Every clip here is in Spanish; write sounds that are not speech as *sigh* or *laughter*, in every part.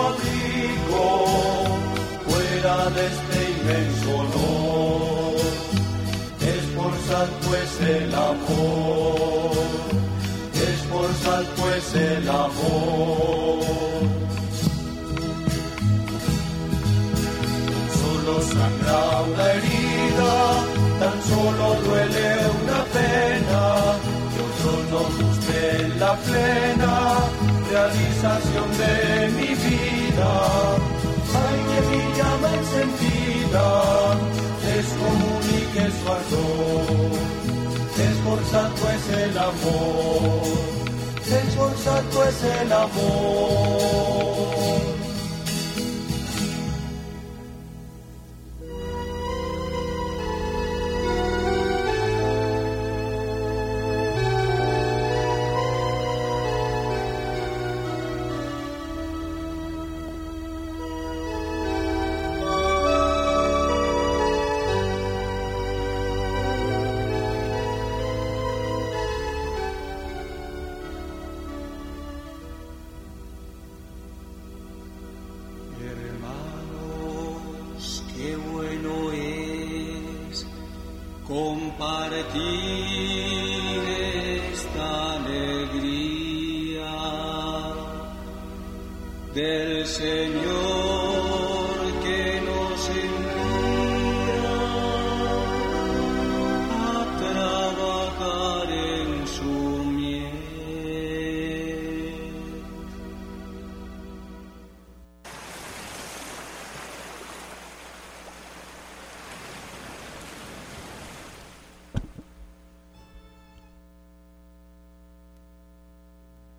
abrigo fuera de este inmenso honor. Esforzad pues el amor, esforzad pues el amor. Solo sangra una herida, tan solo duele una pena, yo no busque la plena realización de mi vida. Ay, que mi llama encendida descomunique su ardor. Esforzado es el amor, esforzado es el amor.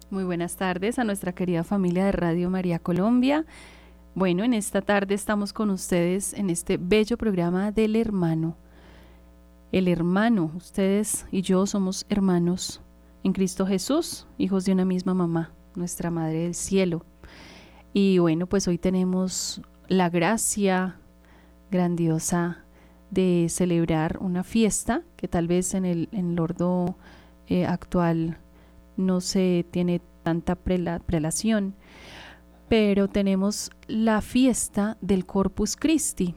Muy buenas tardes a nuestra querida familia de Radio María Colombia. Bueno, en esta tarde estamos con ustedes en este bello programa del hermano. El hermano, ustedes y yo somos hermanos en Cristo Jesús, hijos de una misma mamá, nuestra Madre del Cielo. Y bueno, pues hoy tenemos la gracia grandiosa de celebrar una fiesta que tal vez en el, en eh, actual no se tiene tanta prelación, pero tenemos la fiesta del Corpus Christi.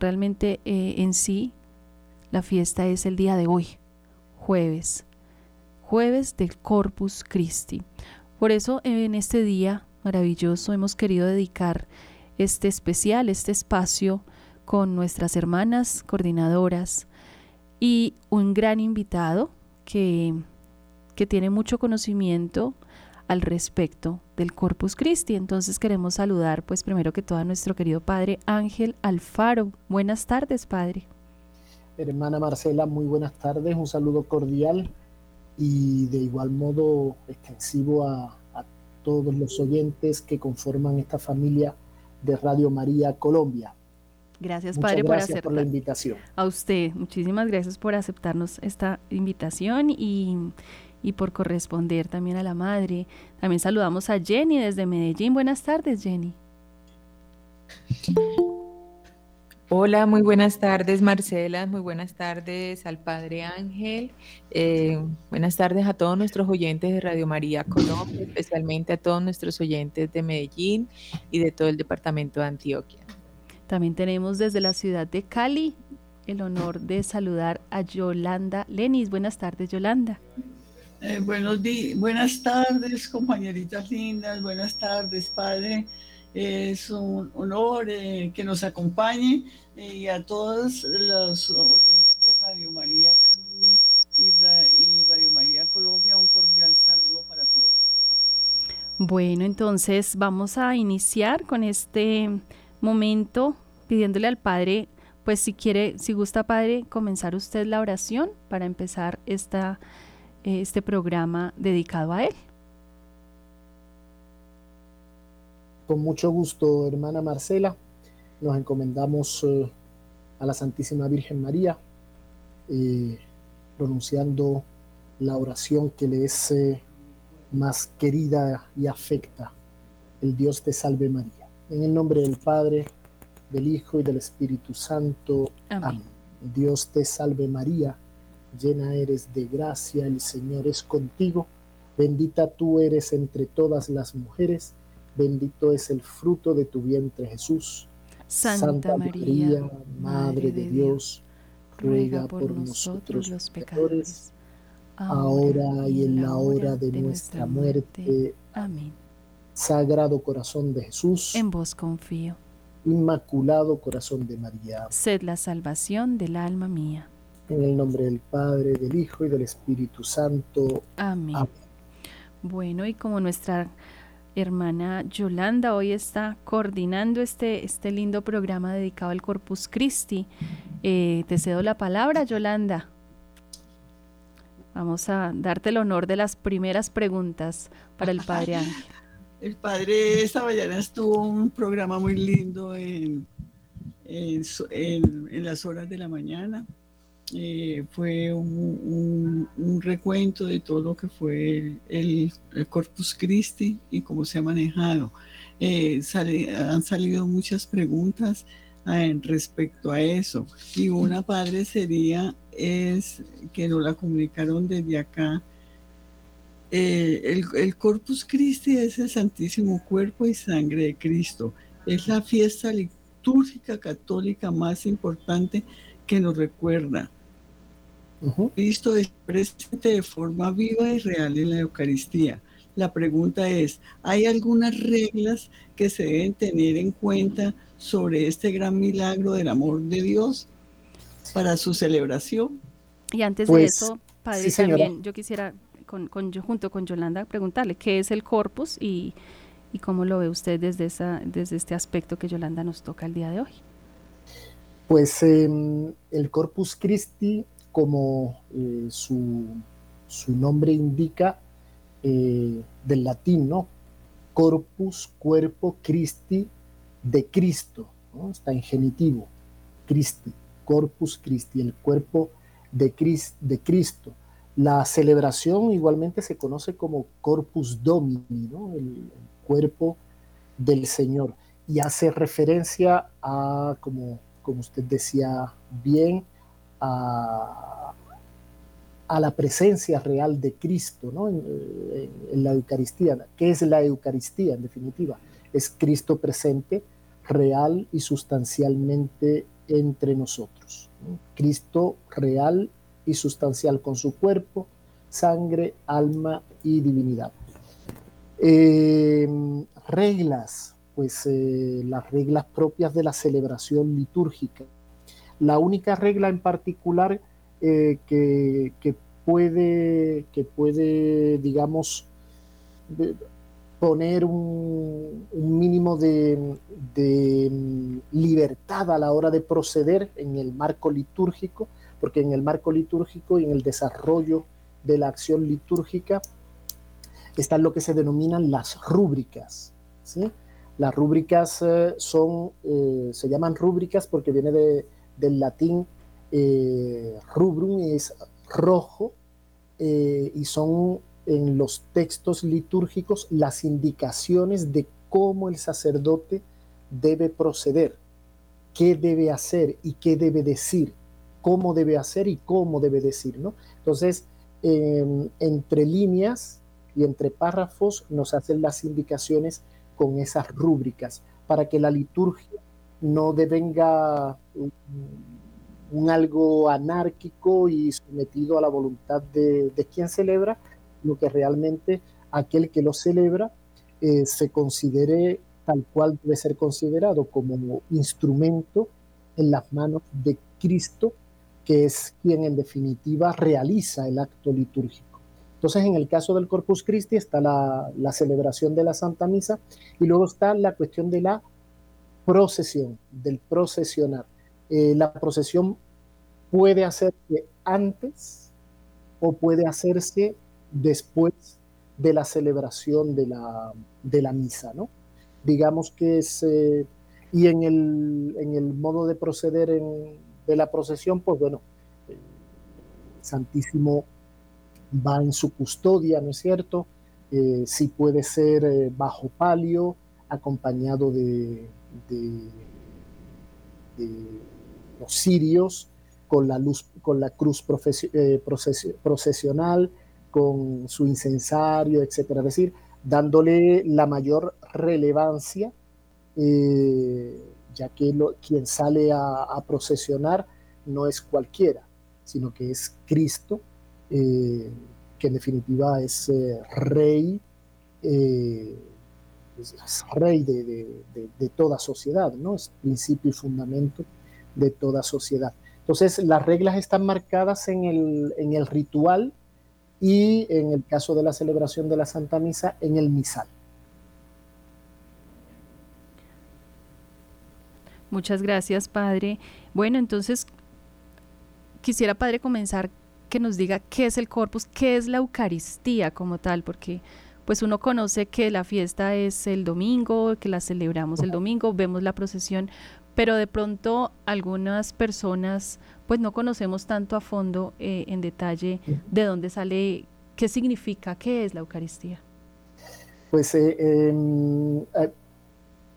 Realmente eh, en sí, la fiesta es el día de hoy, jueves, jueves del Corpus Christi. Por eso en este día maravilloso hemos querido dedicar este especial, este espacio con nuestras hermanas coordinadoras y un gran invitado que que tiene mucho conocimiento al respecto del Corpus Christi. Entonces queremos saludar, pues primero que todo, a nuestro querido Padre Ángel Alfaro. Buenas tardes, Padre. Hermana Marcela, muy buenas tardes, un saludo cordial y de igual modo extensivo a, a todos los oyentes que conforman esta familia de Radio María Colombia. Gracias, Padre, por aceptar. por la invitación. A usted, muchísimas gracias por aceptarnos esta invitación y y por corresponder también a la madre. También saludamos a Jenny desde Medellín. Buenas tardes, Jenny. Hola, muy buenas tardes Marcela, muy buenas tardes al Padre Ángel, eh, buenas tardes a todos nuestros oyentes de Radio María Colombia, especialmente a todos nuestros oyentes de Medellín y de todo el departamento de Antioquia. También tenemos desde la ciudad de Cali el honor de saludar a Yolanda Lenis. Buenas tardes, Yolanda. Eh, buenos buenas tardes, compañeritas lindas, buenas tardes, padre. Es un honor eh, que nos acompañe eh, y a todos los oyentes de Radio María y, y Radio María Colombia, un cordial saludo para todos. Bueno, entonces vamos a iniciar con este momento pidiéndole al Padre, pues si quiere, si gusta Padre, comenzar usted la oración para empezar esta este programa dedicado a él. Con mucho gusto, hermana Marcela, nos encomendamos eh, a la Santísima Virgen María, eh, pronunciando la oración que le es eh, más querida y afecta, el Dios te salve María. En el nombre del Padre, del Hijo y del Espíritu Santo. Amén. Dios te salve María llena eres de gracia, el Señor es contigo, bendita tú eres entre todas las mujeres, bendito es el fruto de tu vientre Jesús. Santa, María, Madre de Dios, ruega por nosotros los pecadores, ahora y en la hora de nuestra muerte. Amén. Sagrado corazón de Jesús, en vos confío. Inmaculado corazón de María, sed la salvación del alma mía. En el nombre del Padre, del Hijo y del Espíritu Santo. Amén. Bueno, y como nuestra hermana Yolanda hoy está coordinando este, este lindo programa dedicado al Corpus Christi, eh, te cedo la palabra, Yolanda. Vamos a darte el honor de las primeras preguntas para el Padre *laughs* Ángel. El Padre esta mañana estuvo un programa muy lindo en, en las horas de la mañana eh, fue un, recuento de todo lo que fue el, Corpus Christi y cómo se ha manejado. Eh, han salido muchas preguntas eh, respecto a eso y una padre sería es que nos la comunicaron desde acá. el, el Corpus Christi es el Santísimo Cuerpo y Sangre de Cristo. Es la fiesta litúrgica católica más importante que nos recuerda Cristo es presente de forma viva y real en la Eucaristía. La pregunta es, ¿hay algunas reglas que se deben tener en cuenta sobre este gran milagro del amor de Dios para su celebración? Y antes de pues, eso, Padre, también yo quisiera, con, junto con Yolanda, preguntarle qué es el corpus y, cómo lo ve usted desde, esa, desde este aspecto que Yolanda nos toca el día de hoy. Pues em, el Corpus Christi como eh, su, nombre indica, eh, del latín, ¿no? Corpus, cuerpo, Christi, de Cristo, está en genitivo, Christi, Corpus Christi, el cuerpo de, de Cristo. La celebración igualmente se conoce como Corpus Domini, el, el cuerpo del Señor, y hace referencia a, como, como usted decía bien, a, la presencia real de Cristo ¿no? en, la Eucaristía. ¿Qué es la Eucaristía en definitiva? Es Cristo presente, real y sustancialmente entre nosotros. Cristo real y sustancial con su cuerpo, sangre, alma y divinidad. Eh, reglas, pues eh, las reglas propias de la celebración litúrgica. La única regla en particular eh, que, puede, que puede, digamos, poner un, mínimo de, mm, libertad a la hora de proceder en el marco litúrgico, porque en el marco litúrgico y en el desarrollo de la acción litúrgica están lo que se denominan las rúbricas. Las rúbricas eh, son, eh, se llaman rúbricas porque viene de, del latín eh, rubrum es rojo eh, y son en los textos litúrgicos las indicaciones de cómo el sacerdote debe proceder, qué debe hacer y qué debe decir, cómo debe hacer y cómo debe decir, ¿no? Entonces, em, entre líneas y entre párrafos nos hacen las indicaciones con esas rúbricas para que la liturgia no devenga un, algo anárquico y sometido a la voluntad de, quien celebra, lo que realmente aquel que lo celebra eh, se considere tal cual debe ser considerado como instrumento en las manos de Cristo, que es quien en definitiva realiza el acto litúrgico. Entonces, en el caso del Corpus Christi está la, la celebración de la Santa Misa y luego está la cuestión de la procesión, del procesionar. Eh, la procesión puede hacerse antes o puede hacerse después de la celebración de la, de la misa, ¿no? Digamos que es, eh, y en el, en el, modo de proceder de la procesión, pues bueno, el Santísimo va en su custodia, ¿no es cierto? Eh, si puede ser bajo palio, acompañado de, de, los sirios con la luz, con la cruz eh, procesional, con su incensario, etcétera. Es decir, dándole la mayor relevancia, eh, ya que quien sale a, procesionar no es cualquiera, sino que es Cristo, eh, que en definitiva es rey, rey de, toda sociedad, ¿no? es principio y fundamento de toda sociedad. Entonces, las reglas están marcadas en el, en el ritual y en el caso de la celebración de la Santa Misa, en el misal. Muchas gracias, Padre. Bueno, entonces quisiera, Padre, comenzar que nos diga qué es el corpus, qué es la Eucaristía como tal, porque pues uno conoce que la fiesta es el domingo, que la celebramos el domingo, vemos la procesión, pero de pronto algunas personas pues no conocemos tanto a fondo eh, en detalle de dónde sale, qué significa, qué es la Eucaristía. Pues eh, eh,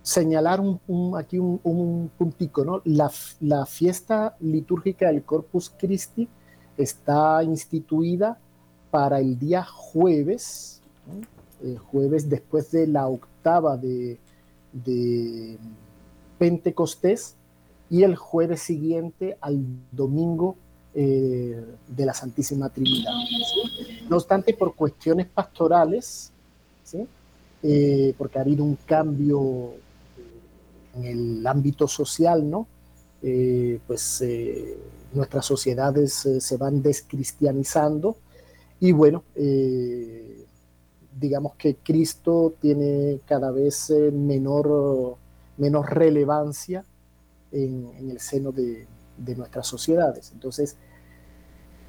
señalar un, aquí un, un, puntico, ¿no? La, la, fiesta litúrgica del Corpus Christi está instituida para el día jueves, jueves después de la octava de, Pentecostés y el jueves siguiente al domingo eh, de la Santísima Trinidad. No obstante, por cuestiones pastorales, eh, porque ha habido un cambio en el ámbito social, ¿no? Eh, pues nuestras sociedades se van descristianizando y bueno, digamos que Cristo tiene cada vez menor menos relevancia en, el seno de, nuestras sociedades. Entonces,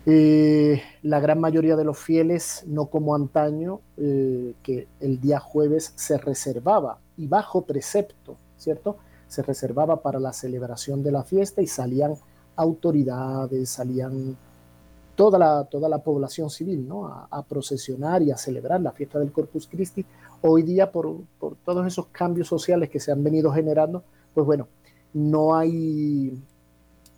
eh, la gran mayoría de los fieles, no como antaño, eh, que el día jueves se reservaba, y bajo precepto, ¿cierto? Se reservaba para la celebración de la fiesta y salían autoridades, salían toda la, toda la población civil ¿no? a, procesionar y a celebrar la fiesta del Corpus Christi hoy día por, todos esos cambios sociales que se han venido generando, pues bueno, no hay,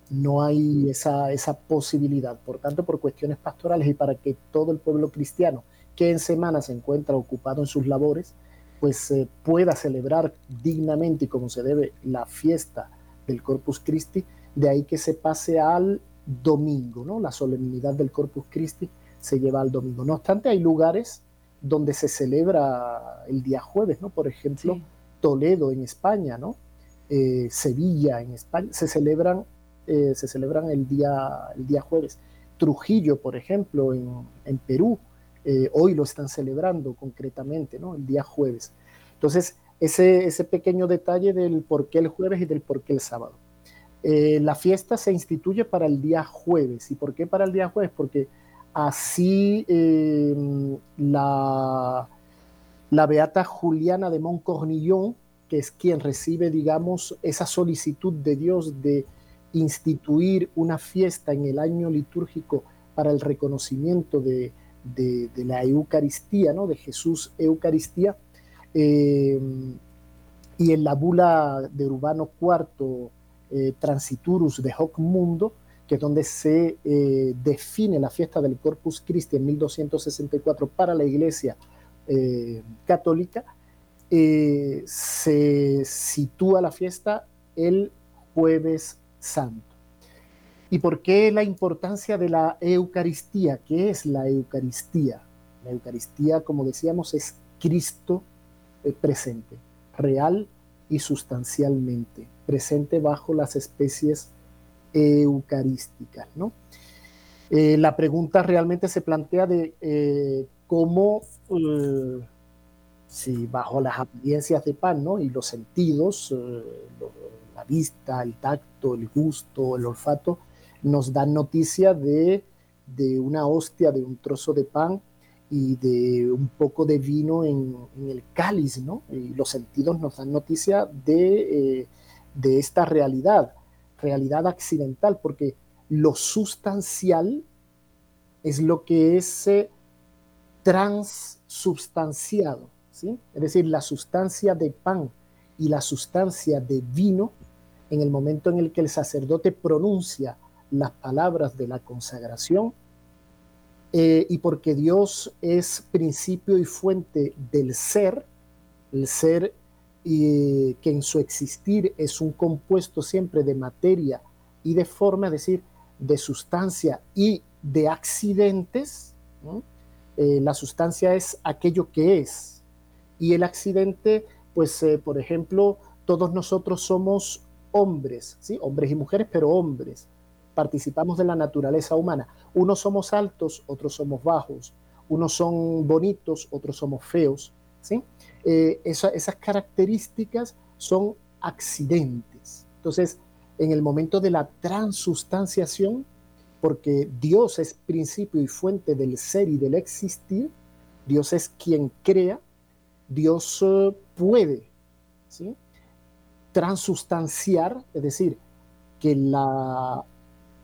no hay esa, esa posibilidad. Por tanto, por cuestiones pastorales y para que todo el pueblo cristiano que en semana se encuentra ocupado en sus labores, pues eh, pueda celebrar dignamente y como se debe la fiesta del Corpus Christi, de ahí que se pase al domingo, ¿no? La solemnidad del Corpus Christi se lleva al domingo. No obstante, hay lugares donde se celebra el día jueves, ¿no? Por ejemplo, Toledo en España, ¿no? Eh, Sevilla en España, se celebran, eh, se celebran el día, el día jueves. Trujillo, por ejemplo, en, Perú, eh, hoy lo están celebrando concretamente, ¿no? El día jueves. Entonces, ese, ese pequeño detalle del por qué el jueves y del por qué el sábado. La fiesta se instituye para el día jueves. ¿Y por qué para el día jueves? Porque Así em, la, la beata Juliana de Montcornillon, que es quien recibe, digamos, esa solicitud de Dios de instituir una fiesta en el año litúrgico para el reconocimiento de, la Eucaristía, ¿no? de Jesús Eucaristía, em, y en la bula de Urbano IV, eh, Transiturus de Hoc Mundo, que es donde se eh, define la fiesta del Corpus Christi en 1264 para la Iglesia eh, católica, se sitúa la fiesta el jueves santo. ¿Y por qué la importancia de la Eucaristía? ¿Qué es la Eucaristía? La Eucaristía, como decíamos, es Cristo presente, real y sustancialmente, presente bajo las especies eucarísticas. ¿no? Eh, la pregunta realmente se plantea de eh, cómo, eh, si bajo las apariencias de pan ¿no? y los sentidos, la vista, el tacto, el gusto, el olfato, nos dan noticia de, de, una hostia, de un trozo de pan y de un poco de vino en, el cáliz, ¿no? Y los sentidos nos dan noticia de, de esta realidad realidad accidental, porque lo sustancial es lo que es eh, transubstanciado, ¿sí? es decir, la sustancia de pan y la sustancia de vino, en el momento en el que el sacerdote pronuncia las palabras de la consagración, eh, y porque Dios es principio y fuente del ser, el ser y que en su existir es un compuesto siempre de materia y de forma, es decir, de sustancia y de accidentes. Eh, la sustancia es aquello que es y el accidente, pues, eh, por ejemplo, todos nosotros somos hombres, ¿sí? hombres y mujeres, pero hombres. Participamos de la naturaleza humana. Unos somos altos, otros somos bajos. Unos son bonitos, otros somos feos. ¿sí? Eh, esas características son accidentes. Entonces, en el momento de la transustanciación, porque Dios es principio y fuente del ser y del existir, Dios es quien crea, Dios eh, puede ¿sí? transustanciar, es decir, que la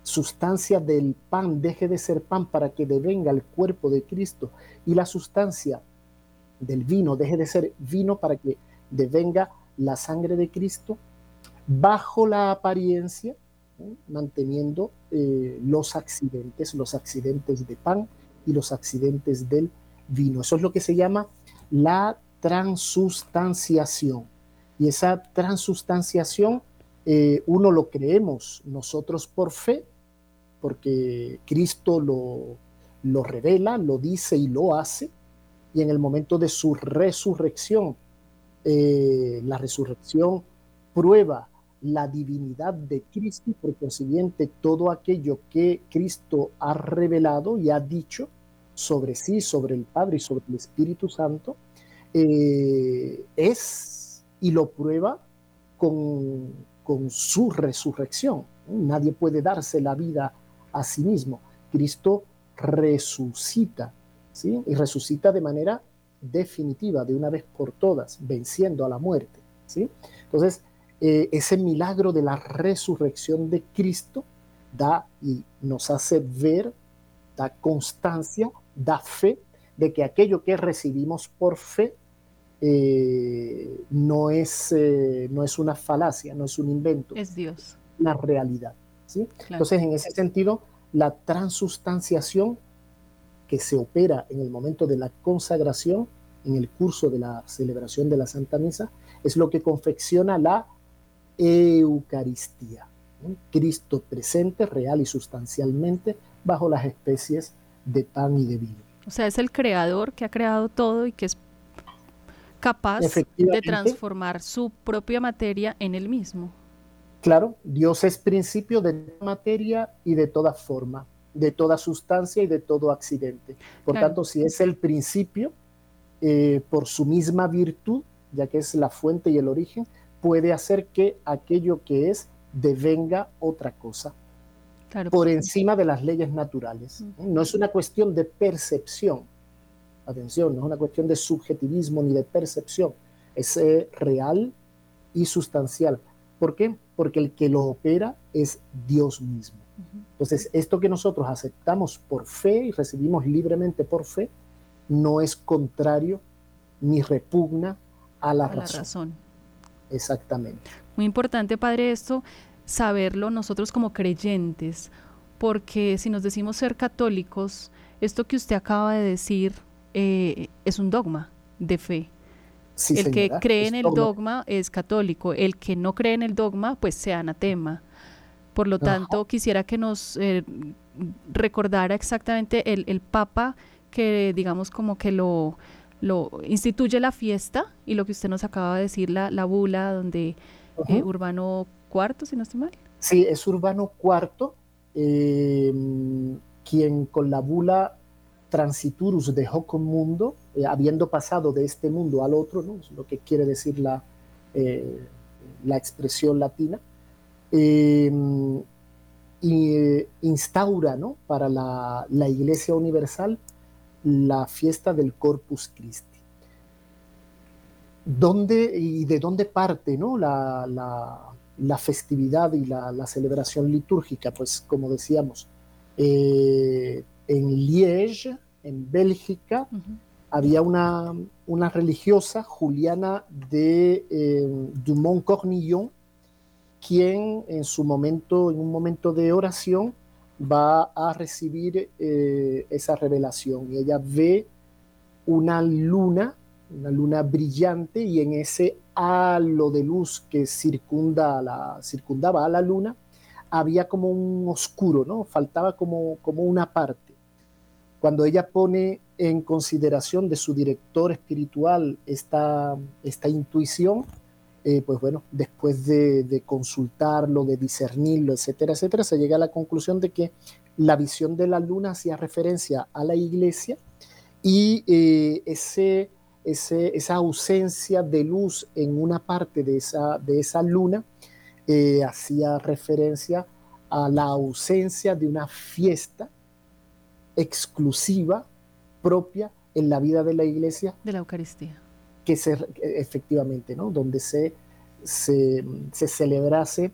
sustancia del pan deje de ser pan para que devenga el cuerpo de Cristo y la sustancia del vino deje de ser vino para que devenga la sangre de Cristo, bajo la apariencia, manteniendo eh, los accidentes, los accidentes de pan y los accidentes del vino. Eso es lo que se llama la transustanciación. Y esa transustanciación, eh, uno lo creemos nosotros por fe, porque Cristo lo, lo revela, lo dice y lo hace, y en el momento de su resurrección, eh, la resurrección prueba la divinidad de Cristo y por consiguiente todo aquello que Cristo ha revelado y ha dicho sobre sí, sobre el Padre y sobre el Espíritu Santo, eh, es y lo prueba con, con su resurrección. Nadie puede darse la vida a sí mismo. Cristo resucita, ¿sí? Y resucita de manera definitiva, de una vez por todas, venciendo a la muerte, ¿sí? Entonces, eh, ese milagro de la resurrección de Cristo da y nos hace ver, da constancia, da fe de que aquello que recibimos por fe eh, no, es, eh, no es una falacia, no es un invento. Es Dios. La realidad. ¿sí? Entonces, en ese sentido, la transustanciación que se opera en el momento de la consagración, en el curso de la celebración de la Santa Misa, es lo que confecciona la Eucaristía. Cristo presente, real y sustancialmente, bajo las especies de pan y de vino. O sea, es el creador que ha creado todo y que es capaz de transformar su propia materia en el mismo. Claro, Dios es principio de materia y de toda forma, de toda sustancia y de todo accidente. Por tanto, si es el principio, eh, por su misma virtud, ya que es la fuente y el origen, puede hacer que aquello que es devenga otra cosa. por encima de las leyes naturales. No es una cuestión de percepción, atención, no es una cuestión de subjetivismo ni de percepción, es eh, real y sustancial. ¿Por qué? Porque el que lo opera es Dios mismo. Entonces, esto que nosotros aceptamos por fe y recibimos libremente por fe, no es contrario ni repugna a la, razón. La razón. Exactamente. Muy importante, Padre, esto, saberlo nosotros como creyentes, porque si nos decimos ser católicos, esto que usted acaba de decir eh, es un dogma de fe. El que cree en el dogma. es católico, el que no cree en el dogma, pues sea anatema. Por lo tanto, quisiera que nos eh, recordara exactamente el, el Papa que, digamos, como que lo, lo instituye la fiesta y lo que usted nos acaba de decir, la, la bula donde eh, Urbano IV, si no estoy mal. Sí, es Urbano IV em, quien con la bula Transiturus dejó con mundo, eh, habiendo pasado de este mundo al otro, ¿no? es lo que quiere decir la, eh, la expresión latina, em, y instaura ¿no? para la, la Iglesia Universal la fiesta del Corpus Christi. ¿Dónde y de dónde parte ¿no? la, la, festividad y la, celebración litúrgica? Pues como decíamos, eh, en Liege, en Bélgica, había una, una, religiosa, Juliana de eh, Dumont-Cornillon, quien en su momento, en un momento de oración, va a recibir eh, esa revelación y ella ve una luna, una luna brillante y en ese halo de luz que circunda la, circundaba a la luna, había como un oscuro, ¿no? Faltaba como, como una parte. Cuando ella pone en consideración de su director espiritual esta, esta intuición, eh, pues bueno, después de, consultarlo, de discernirlo, etcétera, etcétera, se llega a la conclusión de que la visión de la luna hacía referencia a la iglesia y eh, ese, esa ausencia de luz en una parte de esa, de esa luna eh, hacía referencia a la ausencia de una fiesta exclusiva, propia en la vida de la iglesia. De la Eucaristía que se, efectivamente, ¿no? donde se, se, celebrase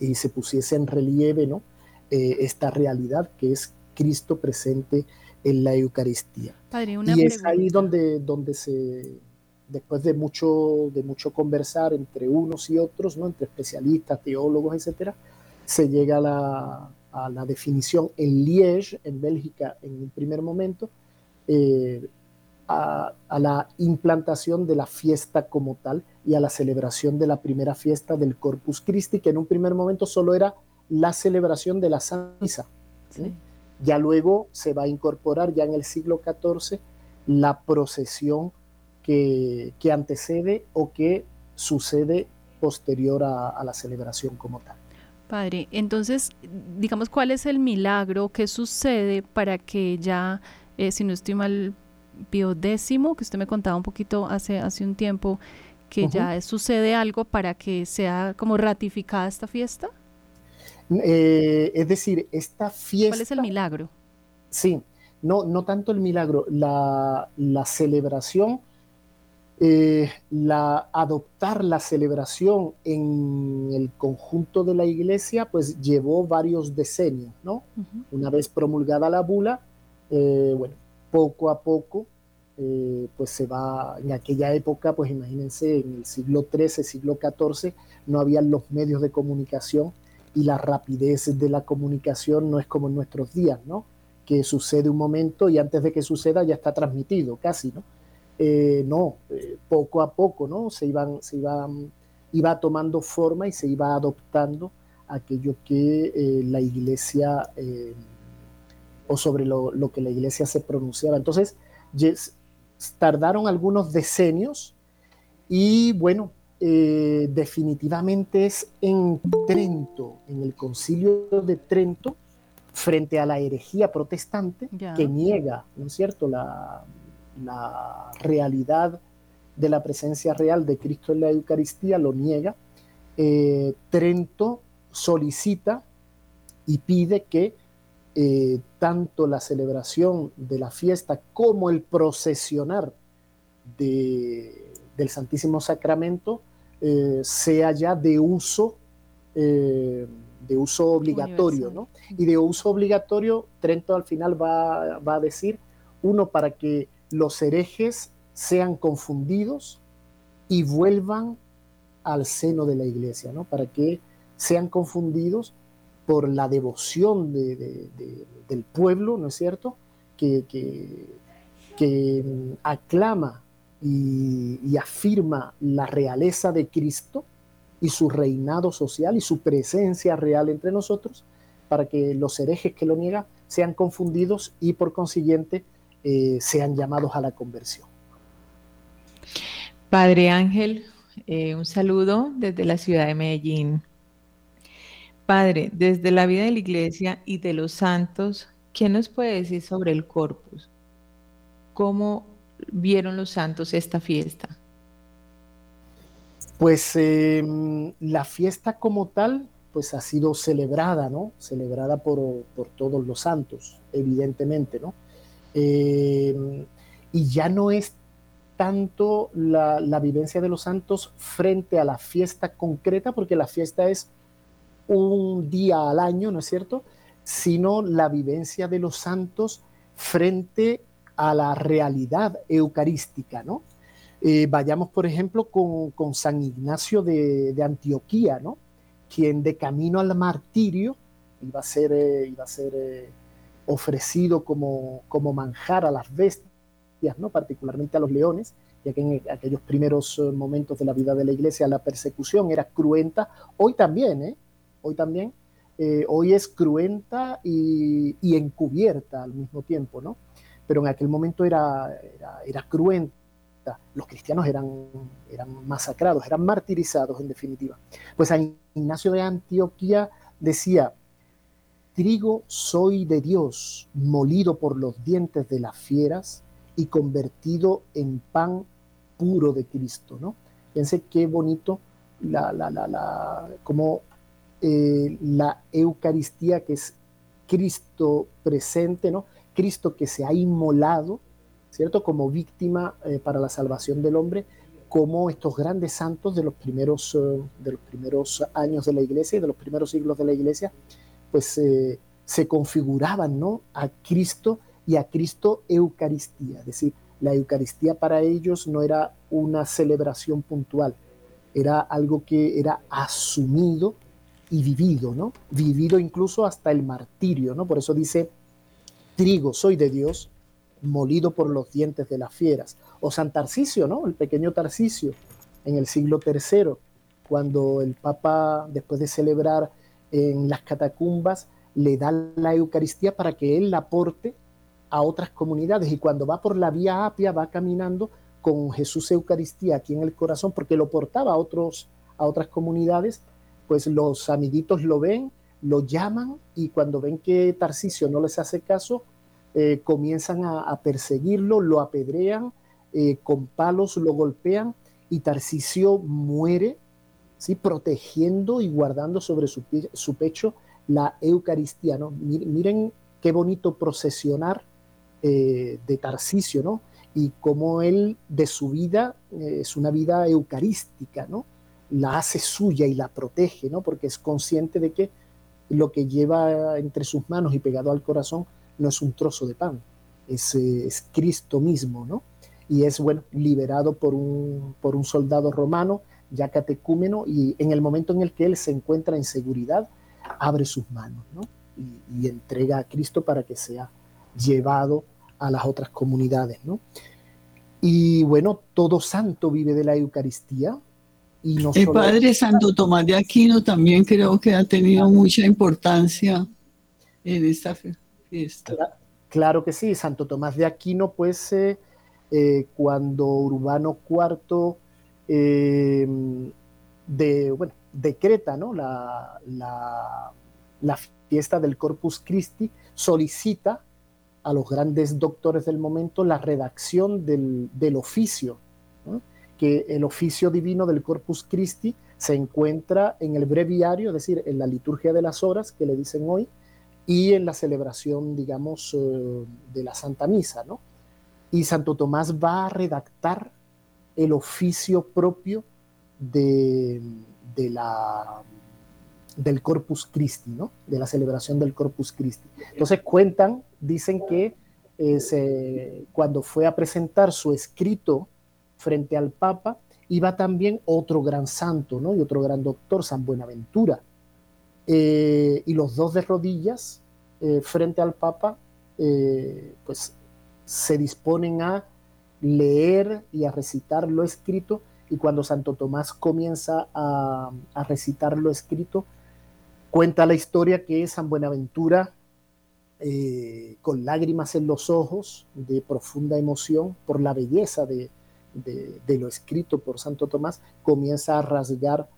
y se pusiese en relieve ¿no? Eh, esta realidad que es Cristo presente en la Eucaristía. y es ahí donde, donde se, después de mucho, de mucho conversar entre unos y otros, ¿no? entre especialistas, teólogos, etcétera, se llega a la, a la definición en Liège, en Bélgica, en un primer momento, eh, a, la implantación de la fiesta como tal y a la celebración de la primera fiesta del Corpus Christi, que en un primer momento solo era la celebración de la Santa Misa. Ya luego se va a incorporar, ya en el siglo XIV, la procesión que, antecede o que sucede posterior a, la celebración como tal. Padre, entonces, digamos, ¿cuál es el milagro que sucede para que ya, eh, si no estoy mal, Pío Décimo, que usted me contaba un poquito hace, hace un tiempo, que ya sucede algo para que sea como ratificada esta fiesta? Eh, es decir, esta fiesta... ¿Cuál es el milagro? Sí, no, no tanto el milagro, la, celebración, eh, la, adoptar la celebración en el conjunto de la iglesia, pues llevó varios decenios, ¿no? Una vez promulgada la bula, eh, bueno, poco a poco, eh, pues se va, en aquella época, pues imagínense, en el siglo XIII, siglo XIV, no habían los medios de comunicación y la rapidez de la comunicación no es como en nuestros días, ¿no? Que sucede un momento y antes de que suceda ya está transmitido, casi, ¿no? Eh, no, eh, poco a poco, ¿no? Se iban, se iban, iba tomando forma y se iba adoptando aquello que la iglesia o sobre lo, que la iglesia se pronunciaba. Entonces, tardaron algunos decenios y bueno, eh, definitivamente es en Trento, en el concilio de Trento, frente a la herejía protestante que niega, ¿no es cierto?, la, realidad de la presencia real de Cristo en la Eucaristía, lo niega. Eh, Trento solicita y pide que eh, tanto la celebración de la fiesta como el procesionar del Santísimo Sacramento eh, sea ya de uso, eh, de uso obligatorio, ¿no? Y de uso obligatorio, Trento al final va, va a decir, uno, para que los herejes sean confundidos y vuelvan al seno de la iglesia, ¿no? Para que sean confundidos por la devoción del pueblo, ¿no es cierto?, que, que, aclama y, afirma la realeza de Cristo y su reinado social y su presencia real entre nosotros, para que los herejes que lo niegan sean confundidos y por consiguiente eh, sean llamados a la conversión. Padre Ángel, eh, un saludo desde la ciudad de Medellín. Padre, desde la vida de la iglesia y de los santos, ¿qué nos puede decir sobre el corpus? ¿Cómo vieron los santos esta fiesta? Pues em, la fiesta como tal, pues ha sido celebrada, ¿no? Celebrada por, todos los santos, evidentemente, ¿no? Em, y ya no es tanto la, vivencia de los santos frente a la fiesta concreta, porque la fiesta es un día al año, ¿no es cierto? Sino la vivencia de los santos frente a la realidad eucarística, ¿no? Eh, vayamos, por ejemplo, con, San Ignacio de, Antioquía, ¿no? Quien de camino al martirio iba a ser, eh, iba a ser eh, ofrecido como, como manjar a las bestias, ¿no? Particularmente a los leones, ya que en aquellos primeros eh, momentos de la vida de la iglesia la persecución era cruenta, hoy también, ¿eh? hoy también, eh, hoy es cruenta y, encubierta al mismo tiempo, ¿no? Pero en aquel momento era, era, cruenta. Los cristianos eran, eran masacrados, eran martirizados en definitiva. Pues San Ignacio de Antioquía decía, trigo soy de Dios, molido por los dientes de las fieras y convertido en pan puro de Cristo, ¿no? Fíjense qué bonito la, la, la, como eh, la Eucaristía que es Cristo presente, ¿no? Cristo que se ha inmolado, ¿cierto? Como víctima eh, para la salvación del hombre, como estos grandes santos de los primeros, eh, de los primeros años de la iglesia y de los primeros siglos de la iglesia, pues se configuraban, ¿no? A Cristo y a Cristo Eucaristía, es decir, la Eucaristía para ellos no era una celebración puntual, era algo que era asumido y vivido, ¿no? Vivido incluso hasta el martirio, ¿no? Por eso dice, trigo soy de Dios, molido por los dientes de las fieras. O San Tarcisio, ¿no? El pequeño Tarcisio, en el siglo III, cuando el Papa, después de celebrar en las catacumbas, le da la Eucaristía para que él la aporte a otras comunidades. Y cuando va por la vía Apia va caminando con Jesús Eucaristía aquí en el corazón porque lo portaba a, otros, a otras comunidades, pues los amiguitos lo ven, lo llaman y cuando ven que Tarcisio no les hace caso, eh, comienzan a, perseguirlo, lo apedrean, eh, con palos lo golpean y Tarcisio muere, ¿sí? protegiendo y guardando sobre su, su pecho la Eucaristía. ¿no? Miren qué bonito procesionar eh, de Tarcisio, ¿no? Y cómo él de su vida eh, es una vida eucarística, ¿no? La hace suya y la protege, ¿no? Porque es consciente de que lo que lleva entre sus manos y pegado al corazón no es un trozo de pan, es, eh, es Cristo mismo, ¿no? Y es, bueno, liberado por un, por un soldado romano, ya catecúmeno, y en el momento en el que él se encuentra en seguridad, abre sus manos, ¿no? Y, y entrega a Cristo para que sea llevado a las otras comunidades, ¿no? Y bueno, todo santo vive de la Eucaristía. Y no el Padre Santo Tomás de Aquino también creo que ha tenido mucha importancia en esta fiesta. Claro, que sí, Santo Tomás de Aquino, pues eh, eh, cuando Urbano IV eh, de, bueno, decreta ¿no? la, la, fiesta del Corpus Christi, solicita a los grandes doctores del momento la redacción del, oficio, que el oficio divino del Corpus Christi se encuentra en el breviario, es decir, en la liturgia de las horas que le dicen hoy, y en la celebración, digamos, eh, de la Santa Misa, ¿no? Y Santo Tomás va a redactar el oficio propio de, de la del Corpus Christi, ¿no? De la celebración del Corpus Christi. Entonces cuentan, dicen que eh, cuando fue a presentar su escrito frente al Papa, iba también otro gran santo, ¿no? Y otro gran doctor, San Buenaventura. Eh, y los dos de rodillas eh, frente al Papa, pues se disponen a leer y a recitar lo escrito y cuando Santo Tomás comienza a, a, recitar lo escrito, Cuenta la historia que San Buenaventura, eh, con lágrimas en los ojos, de profunda emoción por la belleza de, lo escrito por Santo Tomás, comienza a rasgar,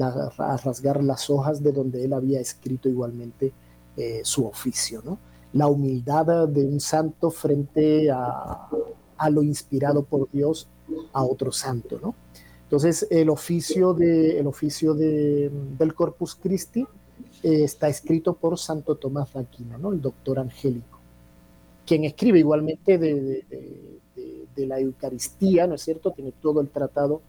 a rasgar las hojas de donde él había escrito igualmente eh, su oficio. ¿no? La humildad de un santo frente a, lo inspirado por Dios a otro santo. ¿no? Entonces, el oficio, de, el oficio de, del Corpus Christi eh, está escrito por Santo Tomás de Aquino, ¿no? el doctor angélico, quien escribe igualmente de, la Eucaristía, ¿no es cierto? Tiene todo el tratado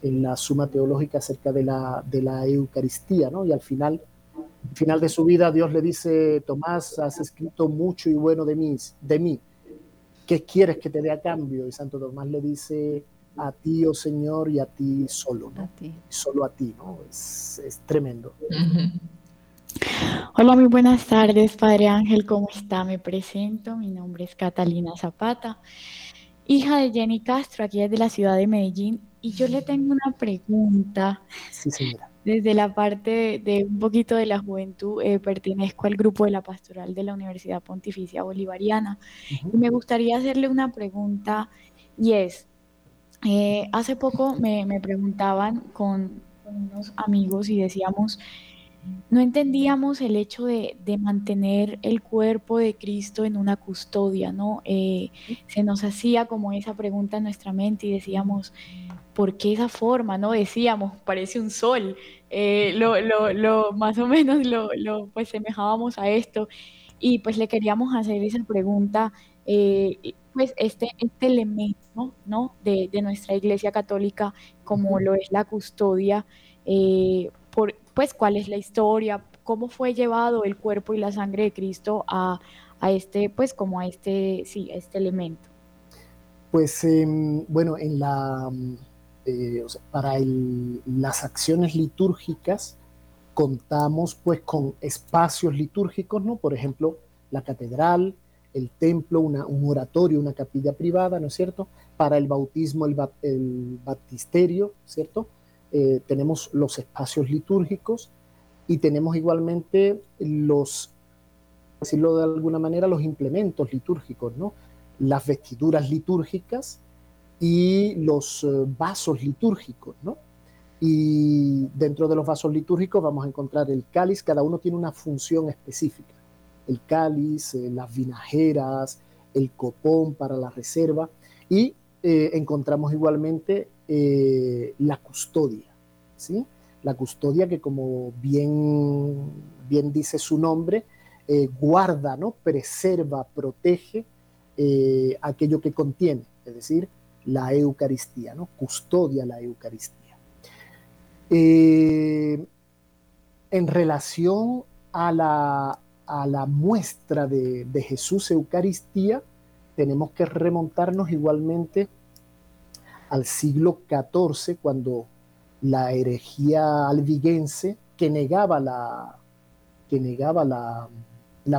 en la Suma Teológica acerca de la, de la Eucaristía, ¿no? Y al final, al final de su vida, Dios le dice, Tomás, has escrito mucho y bueno de mí, de mí. ¿Qué quieres que te dé a cambio? Y Santo Tomás le dice, a ti, oh Señor, y a ti solo, ¿no? A ti. Solo a ti, ¿no? Es, es tremendo. Hola, muy buenas tardes, Padre Ángel, ¿cómo está? Me presento, mi nombre es Catalina Zapata hija de Jenny Castro, aquí es de la ciudad de Medellín, y yo le tengo una pregunta. Sí, señora. Desde la parte de, un poquito de la juventud, eh, pertenezco al grupo de la pastoral de la Universidad Pontificia Bolivariana. Y me gustaría hacerle una pregunta, y es, eh, hace poco me, preguntaban con, unos amigos y decíamos, no entendíamos el hecho de, mantener el cuerpo de Cristo en una custodia, ¿no? Eh, se nos hacía como esa pregunta en nuestra mente y decíamos, ¿por qué esa forma? ¿No? Decíamos, parece un sol, eh, lo, lo, lo, más o menos lo, lo, pues semejábamos a esto y pues le queríamos hacer esa pregunta, eh, pues este, este elemento, ¿no? De, de, nuestra Iglesia Católica, como lo es la custodia, por, pues cuál es la historia, cómo fue llevado el cuerpo y la sangre de Cristo a, a este, pues como a este, sí, a este elemento. Pues em, bueno, en la eh, para las acciones litúrgicas contamos pues con espacios litúrgicos, ¿no? Por ejemplo, la catedral, el templo, un oratorio, una capilla privada, ¿no es cierto? Para el bautismo, el, baptisterio, ¿cierto? Eh, tenemos los espacios litúrgicos y tenemos igualmente los, decirlo de alguna manera, los implementos litúrgicos, ¿no? Las vestiduras litúrgicas, y los eh, vasos litúrgicos, ¿no? Y dentro de los vasos litúrgicos vamos a encontrar el cáliz, cada uno tiene una función específica. El cáliz, eh, las vinajeras, el copón para la reserva y encontramos igualmente la custodia, ¿sí? La custodia que como bien, bien dice su nombre, guarda, ¿no? Preserva, protege aquello que contiene, es decir, la Eucaristía, ¿no? Custodia la Eucaristía. Eh, en relación a la, a la muestra de, Jesús Eucaristía, tenemos que remontarnos igualmente al siglo XIV, cuando la herejía albigense, que negaba la, que negaba la,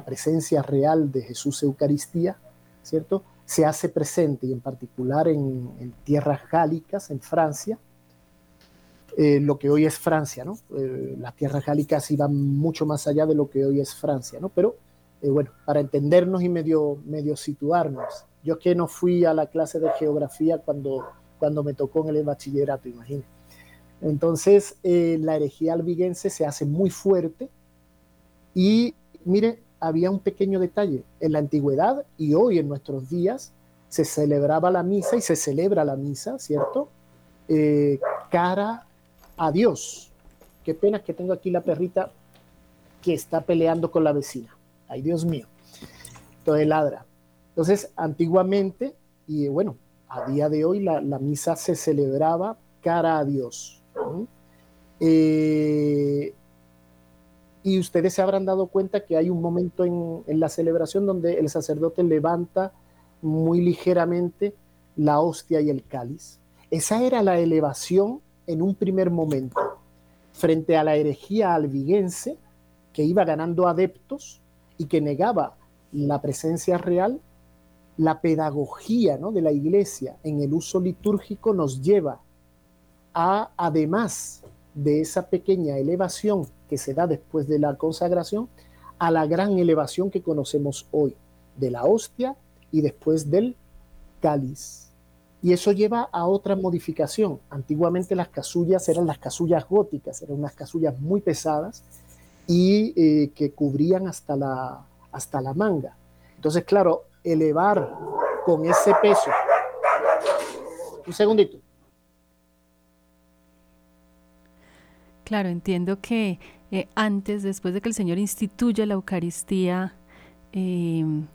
presencia real de Jesús Eucaristía, ¿cierto? se hace presente, y en particular en, tierras gálicas, en Francia, eh, lo que hoy es Francia, ¿no? Eh, las tierras gálicas iban mucho más allá de lo que hoy es Francia, ¿no? Pero, eh, bueno, para entendernos y medio, medio situarnos, yo es que no fui a la clase de geografía cuando, cuando me tocó en el bachillerato, imagínense. Entonces, la herejía albigense se hace muy fuerte y, mire, había un pequeño detalle. En la antigüedad y hoy en nuestros días se celebraba la misa y se celebra la misa, ¿cierto? Eh, cara a Dios. Qué pena que tengo aquí la perrita que está peleando con la vecina. Ay, Dios mío. Entonces ladra. Entonces, antiguamente, y bueno, a día de hoy la, misa se celebraba cara a Dios. Eh, y ustedes se habrán dado cuenta que hay un momento en, la celebración donde el sacerdote levanta muy ligeramente la hostia y el cáliz. Esa era la elevación en un primer momento frente a la herejía albigense que iba ganando adeptos y que negaba la presencia real, la pedagogía ¿no? de la iglesia en el uso litúrgico nos lleva a, además de esa pequeña elevación que se da después de la consagración a la gran elevación que conocemos hoy de la hostia y después del cáliz. Y eso lleva a otra modificación. Antiguamente las casullas eran las casullas góticas, eran unas casullas muy pesadas y eh, que cubrían hasta la, hasta la manga. Entonces, claro, elevar con ese peso. Un segundito. Claro, entiendo que eh, antes, después de que el Señor instituya la Eucaristía, em,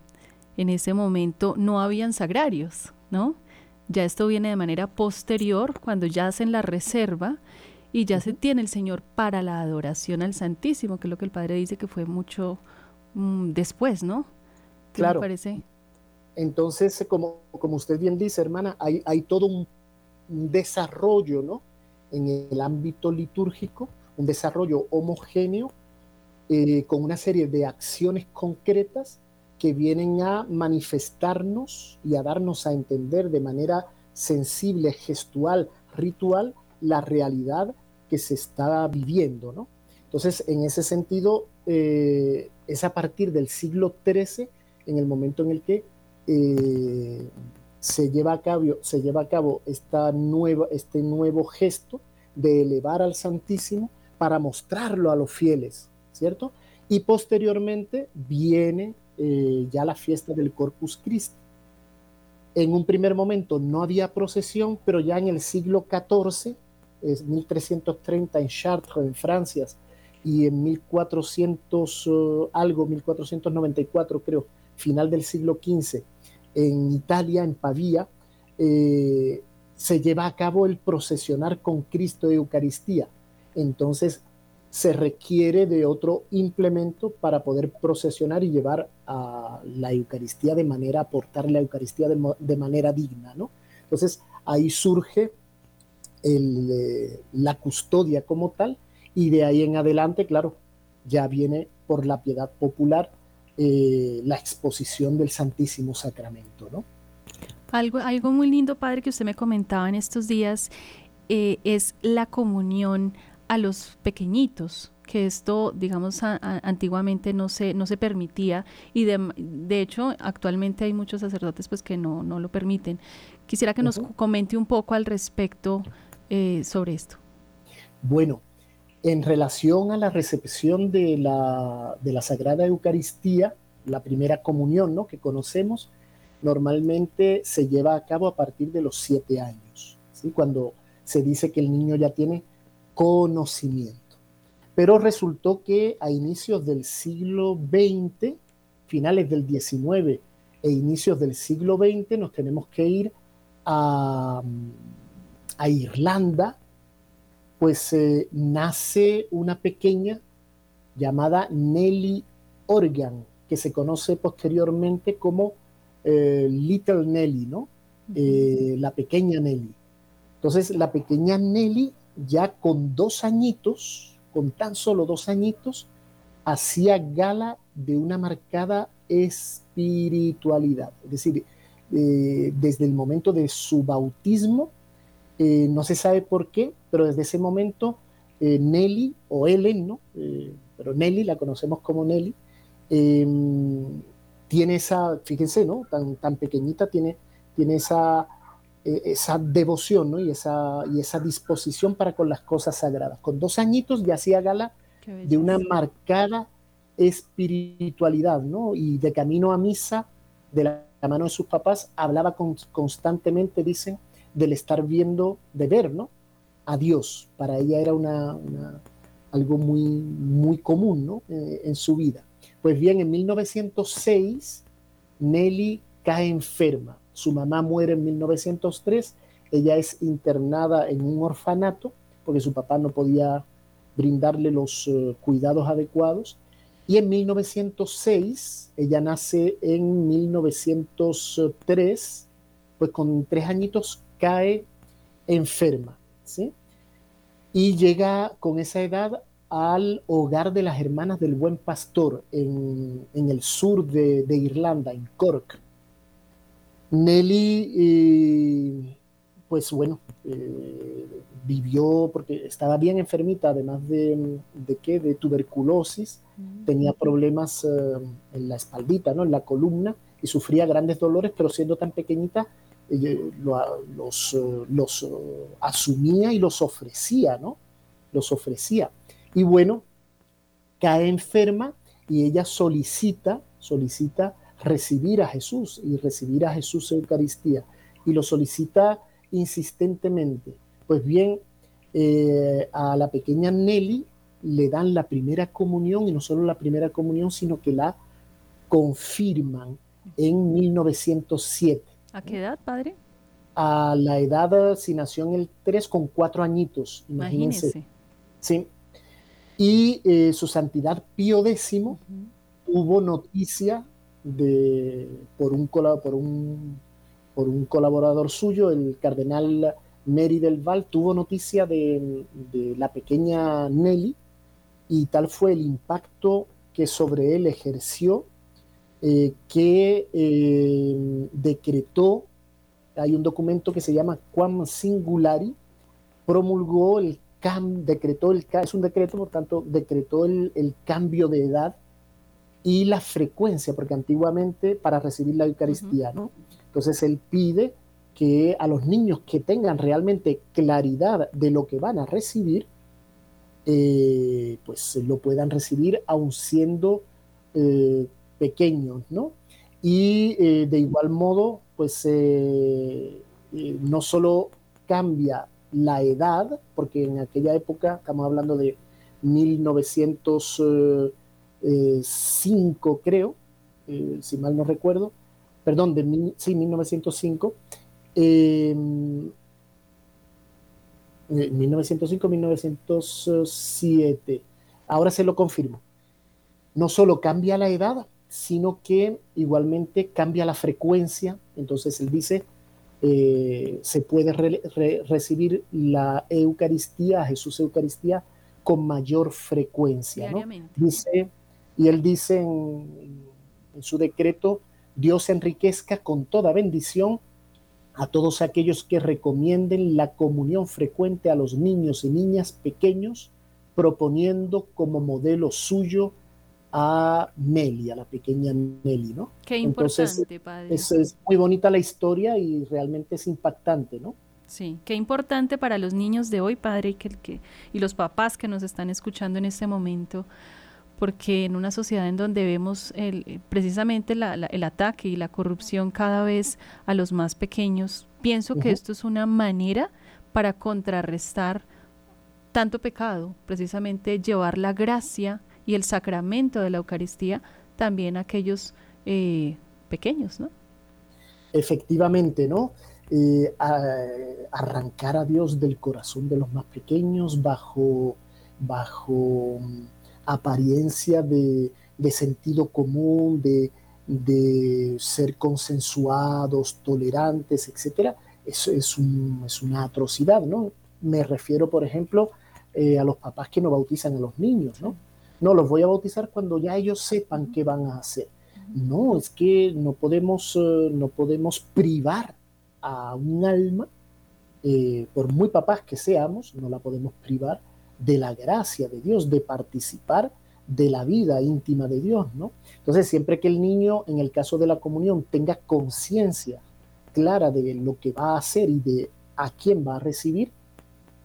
en ese momento no habían sagrarios, ¿no? Ya esto viene de manera posterior, cuando ya hacen la reserva y ya se tiene el Señor para la adoración al Santísimo, que es lo que el Padre dice que fue mucho mm, después, ¿no? ¿Qué claro. parece? Entonces, como, como usted bien dice, hermana, hay, hay todo un, un desarrollo, ¿no? En el ámbito litúrgico un desarrollo homogéneo eh, con una serie de acciones concretas que vienen a manifestarnos y a darnos a entender de manera sensible, gestual, ritual, la realidad que se está viviendo, ¿no? Entonces, en ese sentido, eh, es a partir del siglo XIII, en el momento en el que eh, se, lleva a cabo, se lleva a cabo esta nueva, este nuevo gesto de elevar al Santísimo para mostrarlo a los fieles, ¿cierto? Y posteriormente viene eh, ya la fiesta del Corpus Christi. En un primer momento no había procesión, pero ya en el siglo XIV, es 1330 en Chartres, en Francia, y en 1400 uh, algo, 1494 creo, final del siglo XV, en Italia, en Pavía, eh, se lleva a cabo el procesionar con Cristo de Eucaristía. Entonces se requiere de otro implemento para poder procesionar y llevar a la Eucaristía de manera, aportar la Eucaristía de, manera digna, ¿no? Entonces ahí surge eh, la custodia como tal y de ahí en adelante, claro, ya viene por la piedad popular eh, la exposición del Santísimo Sacramento, ¿no? Algo, algo muy lindo, padre, que usted me comentaba en estos días, eh, es la comunión a los pequeñitos, que esto, digamos, antiguamente no se, no se permitía y de, de, hecho actualmente hay muchos sacerdotes pues que no, no lo permiten. Quisiera que nos comente un poco al respecto eh, sobre esto. Bueno, en relación a la recepción de la, de la Sagrada Eucaristía, la primera comunión ¿no? que conocemos, normalmente se lleva a cabo a partir de los siete años, ¿sí? cuando se dice que el niño ya tiene conocimiento. Pero resultó que a inicios del siglo XX, finales del XIX e inicios del siglo XX, nos tenemos que ir a, a Irlanda, pues eh, nace una pequeña llamada Nelly Organ, que se conoce posteriormente como eh, Little Nelly, ¿no? Eh, la pequeña Nelly. Entonces, la pequeña Nelly, ya con dos añitos, con tan solo dos añitos, hacía gala de una marcada espiritualidad. Es decir, desde el momento de su bautismo, eh, no se sabe por qué, pero desde ese momento eh, Nelly o Ellen, ¿no? Eh, pero Nelly, la conocemos como Nelly, em, tiene esa, fíjense, ¿no? Tan, tan pequeñita, tiene, tiene esa, esa devoción, ¿no? Y esa, y esa disposición para con las cosas sagradas. Con dos añitos ya hacía gala de una marcada espiritualidad, ¿no? Y de camino a misa, de la, mano de sus papás, hablaba constantemente, dicen, del estar viendo, de ver, ¿no? A Dios. Para ella era una, algo muy, muy común, ¿no? Eh, en su vida. Pues bien, en 1906, Nelly cae enferma. Su mamá muere en 1903. Ella es internada en un orfanato porque su papá no podía brindarle los eh, cuidados adecuados. Y en 1906, ella nace en 1903, pues con tres añitos cae enferma, ¿sí? Y llega con esa edad al hogar de las hermanas del buen pastor en, el sur de, Irlanda, en Cork. Nelly, eh, pues bueno, eh, vivió porque estaba bien enfermita, además de, de qué, de tuberculosis, mm. tenía problemas eh, en la espaldita, ¿no? en la columna, y sufría grandes dolores, pero siendo tan pequeñita, los, eh, los eh, asumía y los ofrecía, ¿no? Los ofrecía. Y bueno, cae enferma y ella solicita, solicita recibir a Jesús y recibir a Jesús en Eucaristía. Y lo solicita insistentemente. Pues bien, eh, a la pequeña Nelly le dan la primera comunión y no solo la primera comunión, sino que la confirman en 1907. ¿A qué edad, padre? A la edad, si nació en el 3 con 4 añitos, imagínense. Sí. Y eh, su santidad Pío X hubo noticia de, por, un, por, un, por un colaborador suyo, el cardenal Neri del Val, tuvo noticia de, de la pequeña Nelly y tal fue el impacto que sobre él ejerció eh, que eh, decretó, hay un documento que se llama Quam Singulari, promulgó el cam, decretó el, es un decreto, por tanto, decretó el, el cambio de edad y la frecuencia, porque antiguamente para recibir la Eucaristía, ¿no? Entonces él pide que a los niños que tengan realmente claridad de lo que van a recibir, eh, pues lo puedan recibir aun siendo eh, pequeños, ¿no? Y eh, de igual modo, pues no solo cambia la edad, porque en aquella época, estamos hablando de 1905, creo, si mal no recuerdo, perdón, de sí, 1905, 1905-1907. Ahora se lo confirmo. No solo cambia la edad, sino que igualmente cambia la frecuencia. Entonces él dice, eh, se puede recibir la Eucaristía, Jesús Eucaristía, con mayor frecuencia. Dice, y él dice en su decreto, Dios enriquezca con toda bendición a todos aquellos que recomienden la comunión frecuente a los niños y niñas pequeños, proponiendo como modelo suyo a Meli, a la pequeña Meli, ¿no? Qué importante, padre. Es, es, muy bonita la historia y realmente es impactante, ¿no? Sí, qué importante para los niños de hoy, padre, y, que, que, y los papás que nos están escuchando en este momento, porque en una sociedad en donde vemos el, precisamente el ataque y la corrupción cada vez a los más pequeños, pienso que esto es una manera para contrarrestar tanto pecado, precisamente llevar la gracia y el sacramento de la Eucaristía también a aquellos eh, pequeños, ¿no? Efectivamente, ¿no? Eh, arrancar a Dios del corazón de los más pequeños bajo, bajo apariencia de, sentido común, de, ser consensuados, tolerantes, etcétera, eso es, una atrocidad, ¿no? Me refiero, por ejemplo, eh, a los papás que no bautizan a los niños, ¿no? No, los voy a bautizar cuando ya ellos sepan qué van a hacer. No, es que no podemos, eh, no podemos privar a un alma, eh, por muy papás que seamos, no la podemos privar de la gracia de Dios, de participar de la vida íntima de Dios, ¿no? Entonces, siempre que el niño, en el caso de la comunión, tenga conciencia clara de lo que va a hacer y de a quién va a recibir,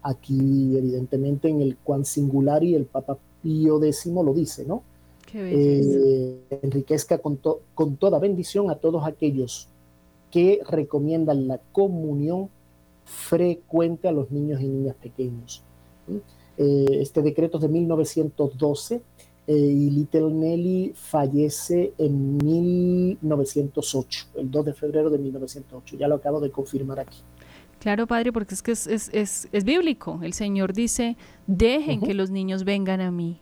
aquí evidentemente en el Juan Singular y el Papa Pío X lo dice, ¿no? Eh, enriquezca con, con, toda bendición a todos aquellos que recomiendan la comunión frecuente a los niños y niñas pequeños. Eh, este decreto es de 1912 eh, y Little Nelly fallece en 1908, el 2 de febrero de 1908. Ya lo acabo de confirmar aquí. Claro, padre, porque es que es, es, es, bíblico. El Señor dice, dejen que los niños vengan a mí.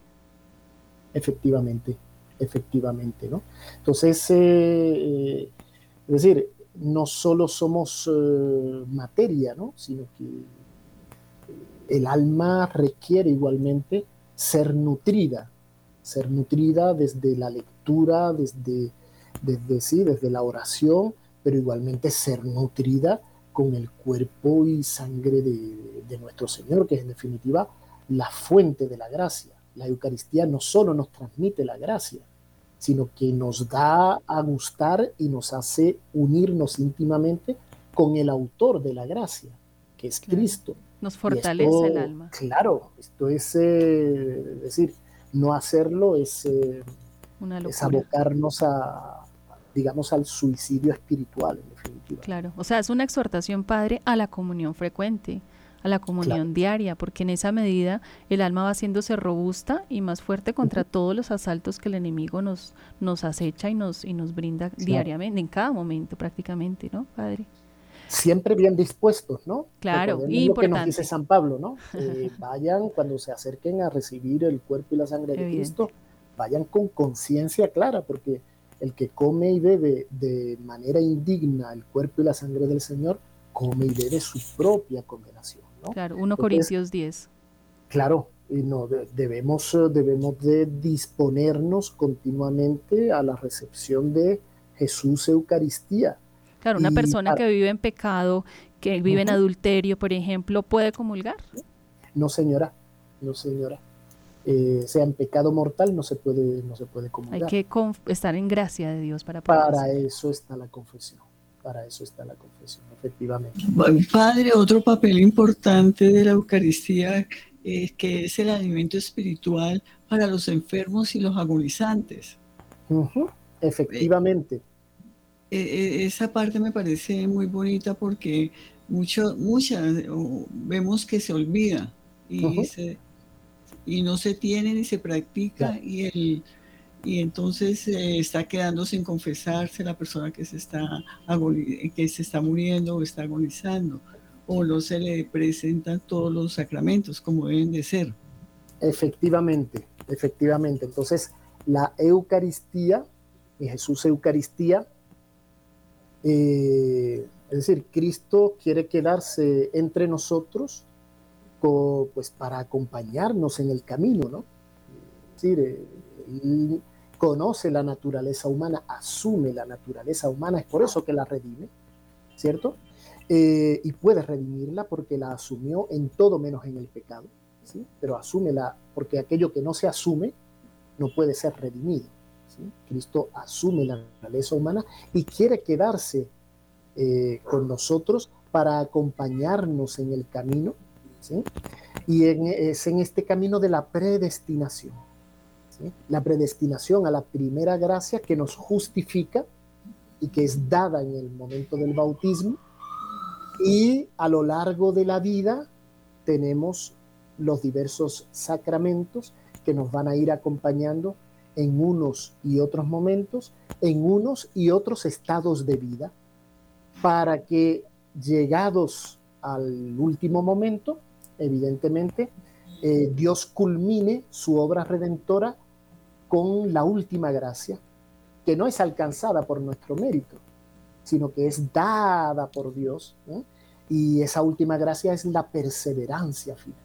Efectivamente, efectivamente, ¿no? Entonces, eh, es decir, no solo somos materia, ¿no? Sino que el alma requiere igualmente ser nutrida, ser nutrida desde la lectura, desde, desde, sí, desde la oración, pero igualmente ser nutrida con el cuerpo y sangre de, de nuestro Señor, que es en definitiva la fuente de la gracia. La Eucaristía no solo nos transmite la gracia, sino que nos da a gustar y nos hace unirnos íntimamente con el autor de la gracia, que es Cristo. Nos fortalece el alma. Claro, esto es, eh, decir, no hacerlo es, eh, es abocarnos a, digamos, al suicidio espiritual, en definitiva. Claro, o sea, es una exhortación, Padre, a la comunión frecuente, a la comunión diaria, porque en esa medida el alma va haciéndose robusta y más fuerte contra todos los asaltos que el enemigo nos, nos acecha y nos, y nos brinda diariamente, en cada momento prácticamente, ¿no, Padre? siempre bien dispuestos, ¿no? Claro, y lo que nos dice San Pablo, ¿no? *laughs* Eh, vayan cuando se acerquen a recibir el cuerpo y la sangre de Cristo, vayan con conciencia clara, porque el que come y bebe de manera indigna el cuerpo y la sangre del Señor, come y bebe su propia condenación, ¿no? Claro, 1 Corintios 10. Claro, y no, debemos, debemos de disponernos continuamente a la recepción de Jesús Eucaristía. Claro, una persona que vive en pecado, que vive en adulterio, por ejemplo, ¿puede comulgar? No, señora, no, señora. Eh, sea en pecado mortal, no se puede, no se puede comulgar. Hay que estar en gracia de Dios para poder Para eso está la confesión, para eso está la confesión, efectivamente. Padre, otro papel importante de la Eucaristía es que es el alimento espiritual para los enfermos y los agonizantes. Efectivamente. E, e, esa parte me parece muy bonita porque mucho, muchas vemos que se olvida y, y no se tiene ni se practica y, el, y entonces eh, está quedando sin confesarse la persona que se, está que se está muriendo o está agonizando o no se le presentan todos los sacramentos como deben de ser. Efectivamente, efectivamente. Entonces, la Eucaristía, y Jesús Eucaristía, eh, es decir, Cristo quiere quedarse entre nosotros pues, para acompañarnos en el camino, ¿no? Es decir, eh, conoce la naturaleza humana, asume la naturaleza humana, es por eso que la redime, ¿cierto? Eh, y puede redimirla porque la asumió en todo menos en el pecado, ¿sí? pero asúmela porque aquello que no se asume no puede ser redimido. Cristo asume la naturaleza humana y quiere quedarse eh, con nosotros para acompañarnos en el camino, y es en este camino de la predestinación. La predestinación a la primera gracia que nos justifica y que es dada en el momento del bautismo y a lo largo de la vida tenemos los diversos sacramentos que nos van a ir acompañando en unos y otros momentos, en unos y otros estados de vida, para que llegados al último momento, evidentemente, eh, Dios culmine su obra redentora con la última gracia, que no es alcanzada por nuestro mérito, sino que es dada por Dios. Y esa última gracia es la perseverancia final.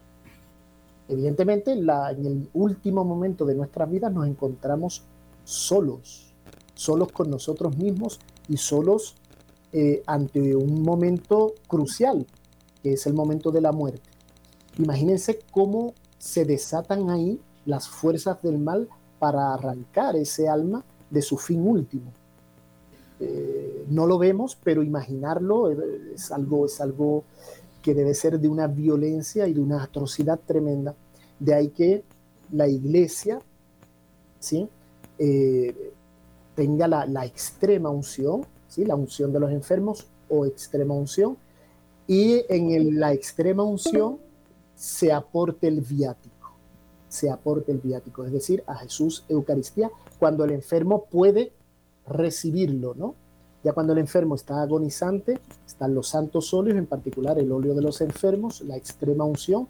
Evidentemente, en el último momento de nuestras vidas nos encontramos solos, solos con nosotros mismos y solos eh, ante un momento crucial, que es el momento de la muerte. Imagínense cómo se desatan ahí las fuerzas del mal para arrancar ese alma de su fin último. Eh, no lo vemos, pero imaginarlo es algo, es algo que debe ser de una violencia y de una atrocidad tremenda. De ahí que la iglesia ¿sí? Eh, tenga la, extrema unción, ¿sí? la unción de los enfermos o extrema unción, y en la extrema unción se aporte el viático, se aporte el viático, es decir, a Jesús Eucaristía, cuando el enfermo puede recibirlo, ¿no? Ya cuando el enfermo está agonizante, están los santos óleos, en particular el óleo de los enfermos, la extrema unción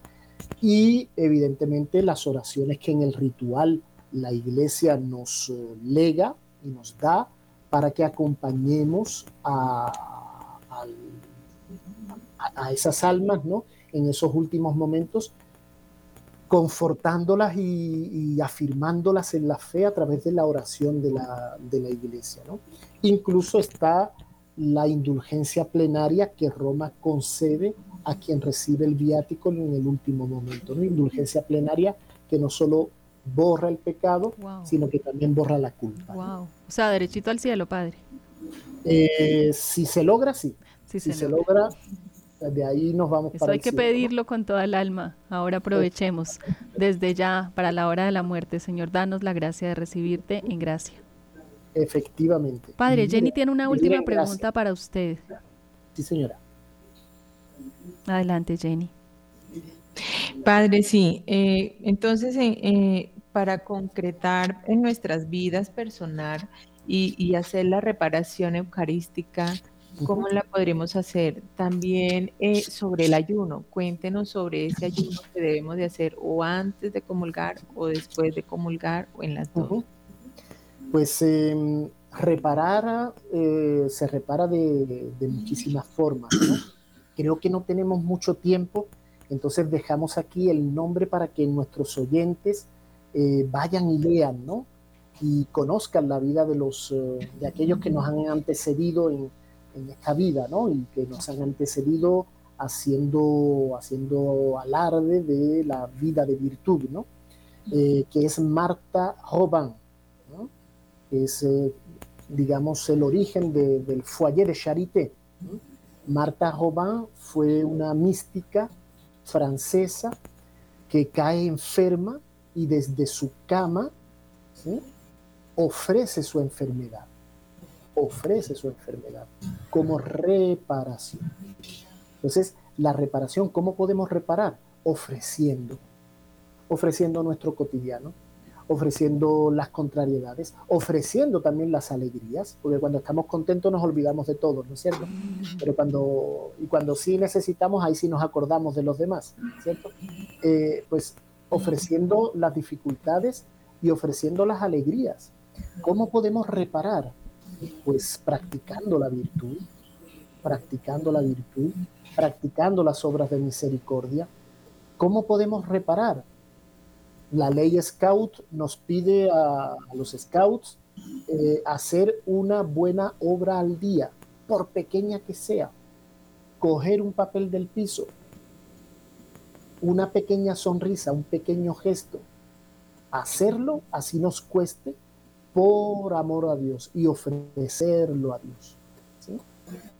y evidentemente las oraciones que en el ritual la iglesia nos lega y nos da para que acompañemos a, a, esas almas ¿no? En esos últimos momentos confortándolas y, afirmándolas en la fe a través de la oración de la, de la iglesia. ¿no? Incluso está la indulgencia plenaria que Roma concede a quien recibe el viático en el último momento. ¿no? Indulgencia plenaria que no solo borra el pecado, sino que también borra la culpa. O sea, derechito al cielo, Padre. Eh, si se logra, sí. Si, se, logra de ahí nos vamos Eso hay que pedirlo con toda el alma. Ahora aprovechemos desde ya para la hora de la muerte. Señor, danos la gracia de recibirte en gracia. Efectivamente. Padre, Jenny tiene una última pregunta para usted. Sí, señora. Adelante, Jenny. Padre, sí. Eh, entonces, eh, eh, para concretar en nuestras vidas personal y, y hacer la reparación eucarística, ¿Cómo la podremos hacer? También eh, sobre el ayuno, cuéntenos sobre ese ayuno que debemos de hacer o antes de comulgar o después de comulgar o en las dos. Pues em, reparar eh, se repara de, muchísimas formas. Creo que no tenemos mucho tiempo Entonces dejamos aquí el nombre para que nuestros oyentes eh, vayan y lean, ¿no? Y conozcan la vida de, los, eh, de aquellos que nos han antecedido en, en, esta vida, ¿no? Y que nos han antecedido haciendo, haciendo alarde de la vida de virtud, ¿no? Eh, que es Marta Robin, ¿no? que es, digamos, el origen de, del foyer de Charité. Marta Robin fue una mística francesa que cae enferma y desde su cama ofrece su enfermedad, ofrece su enfermedad como reparación. Entonces, la reparación, ¿cómo podemos reparar? Ofreciendo, ofreciendo nuestro cotidiano, ofreciendo las contrariedades, ofreciendo también las alegrías, porque cuando estamos contentos nos olvidamos de todo, ¿no es cierto? Pero cuando, y cuando sí necesitamos, ahí sí nos acordamos de los demás, ¿cierto? Eh, pues ofreciendo las dificultades y ofreciendo las alegrías. ¿Cómo podemos reparar? Pues practicando la virtud, practicando la virtud, practicando las obras de misericordia. ¿Cómo podemos reparar? la ley Scout nos pide a, los Scouts eh, hacer una buena obra al día, por pequeña que sea. Coger un papel del piso, una pequeña sonrisa, un pequeño gesto. Hacerlo, así nos cueste, por amor a Dios y ofrecerlo a Dios.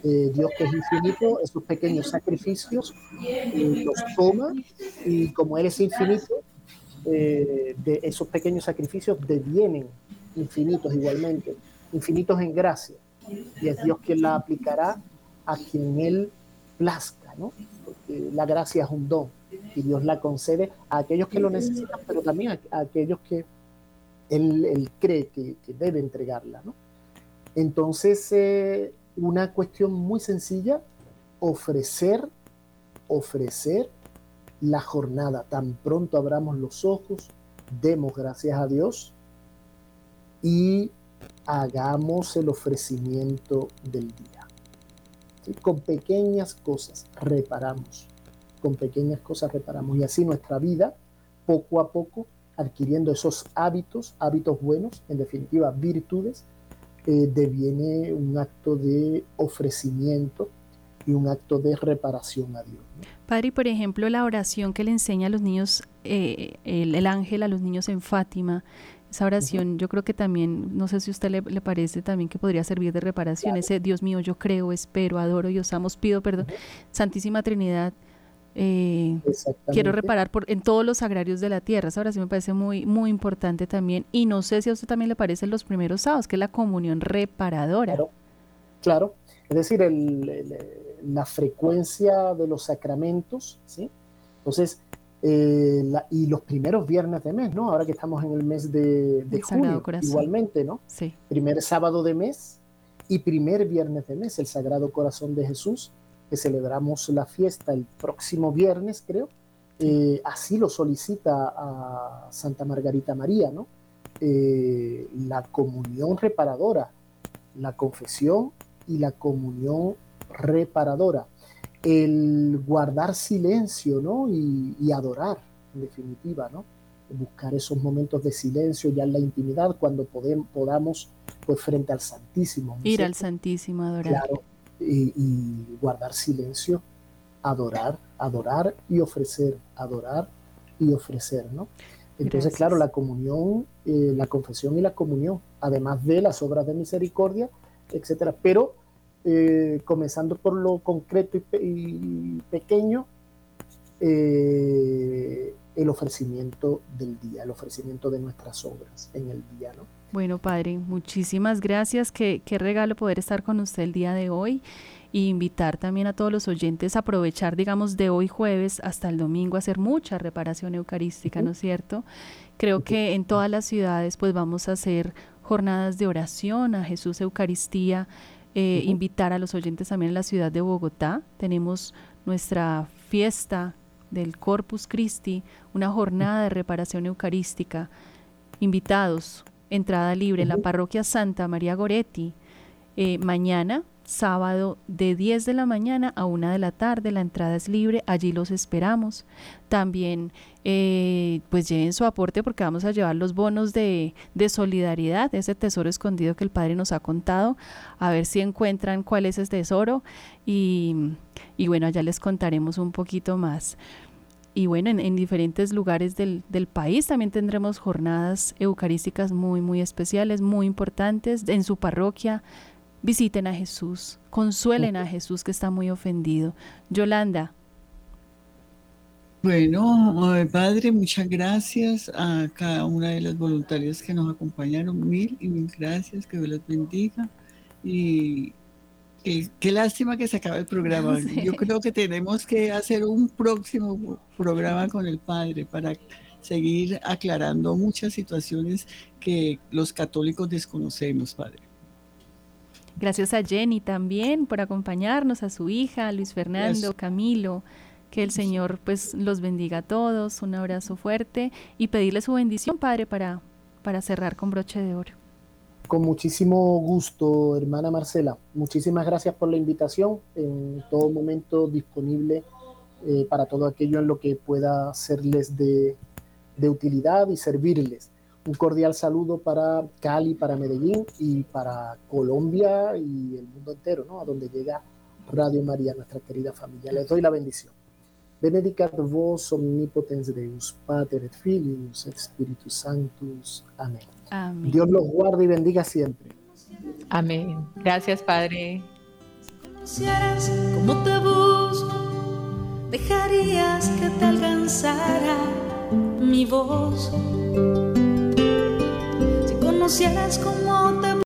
Eh, Dios que es infinito, esos pequeños sacrificios eh, los toma y como Él es infinito, eh, de esos pequeños sacrificios devienen infinitos igualmente, infinitos en gracia. Y es Dios quien la aplicará a quien Él plazca, ¿no? Porque la gracia es un don y Dios la concede a aquellos que lo necesitan, pero también a, aquellos que Él, cree que, debe entregarla, ¿no? Entonces, eh, una cuestión muy sencilla, ofrecer, ofrecer la jornada. Tan pronto abramos los ojos, demos gracias a Dios y hagamos el ofrecimiento del día. Con pequeñas cosas reparamos, con pequeñas cosas reparamos y así nuestra vida, poco a poco, adquiriendo esos hábitos, hábitos buenos, en definitiva virtudes, eh, deviene un acto de ofrecimiento y un acto de reparación a Dios. Padre, por ejemplo, la oración que le enseña a los niños, eh, el, ángel a los niños en Fátima, esa oración yo creo que también, no sé si a usted le, parece también que podría servir de reparación, ese Dios mío, yo creo, espero, adoro y os amo, pido perdón, Santísima Trinidad, eh, quiero reparar por, en todos los agrarios de la tierra. Esa oración me parece muy, muy importante también. Y no sé si a usted también le parece los primeros sábados, que es la comunión reparadora. Claro, claro. es decir, el la frecuencia de los sacramentos, ¿sí? Entonces, eh, y los primeros viernes de mes, ¿no? Ahora que estamos en el mes de, de junio, igualmente, ¿no? Sí. Primer sábado de mes y primer viernes de mes, el Sagrado Corazón de Jesús, que celebramos la fiesta el próximo viernes, creo. Eh, así lo solicita a Santa Margarita María, ¿no? Eh, la comunión reparadora, la confesión y la comunión reparadora. El guardar silencio, ¿no? Y, adorar, en definitiva, ¿no? Buscar esos momentos de silencio ya en la intimidad cuando podemos, podamos, pues frente al Santísimo. Ir al Santísimo, adorar. Claro, y, guardar silencio, adorar, adorar y ofrecer, adorar y ofrecer, ¿no? Entonces, claro, la comunión, eh, la confesión y la comunión, además de las obras de misericordia, etcétera. Pero eh, comenzando por lo concreto y, pequeño, eh, el ofrecimiento del día, el ofrecimiento de nuestras obras en el día, ¿no? Bueno, Padre, muchísimas gracias. Qué, qué regalo poder estar con usted el día de hoy y invitar también a todos los oyentes a aprovechar, digamos, de hoy jueves hasta el domingo a hacer mucha reparación eucarística, ¿no es cierto? Creo que en todas las ciudades pues vamos a hacer jornadas de oración a Jesús Eucaristía eh, invitar a los oyentes también en la ciudad de Bogotá. Tenemos nuestra fiesta del Corpus Christi, una jornada de reparación eucarística. Invitados, entrada libre en la parroquia Santa María Goretti. Eh, mañana, sábado de 10 de la mañana a 1 de la tarde. La entrada es libre, allí los esperamos. También eh, pues lleven su aporte porque vamos a llevar los bonos de, de, solidaridad, ese tesoro escondido que el Padre nos ha contado, a ver si encuentran cuál es ese tesoro y, y bueno, allá les contaremos un poquito más. Y bueno, en, en diferentes lugares del, del, país también tendremos jornadas eucarísticas muy, muy especiales, muy importantes en su parroquia visiten a Jesús, consuelen a Jesús que está muy ofendido. Yolanda. Bueno, eh, Padre, muchas gracias a cada una de las voluntarias que nos acompañaron. Mil y mil gracias, que Dios los bendiga. Y qué, lástima que se acabe el programa. Yo creo que tenemos que hacer un próximo programa con el Padre para seguir aclarando muchas situaciones que los católicos desconocemos, Padre. Gracias a Jenny también por acompañarnos, a su hija, Luis Fernando, Camilo. Que el Señor pues los bendiga a todos, un abrazo fuerte y pedirle su bendición, Padre, para, para cerrar con broche de oro. Con muchísimo gusto, hermana Marcela. Muchísimas gracias por la invitación. En todo momento disponible eh, para todo aquello en lo que pueda serles de, de utilidad y servirles. Un cordial saludo para Cali, para Medellín y para Colombia y el mundo entero, ¿no? A donde llega Radio María, nuestra querida familia. Les doy la bendición. Benedicat vos omnipotens Deus, Pater et Filius Spiritus Sanctus. Amén. Amén. Dios los guarde y bendiga siempre. Amén. Gracias, Padre. Si como te busco, dejarías que te alcanzara mi voz conocieras como te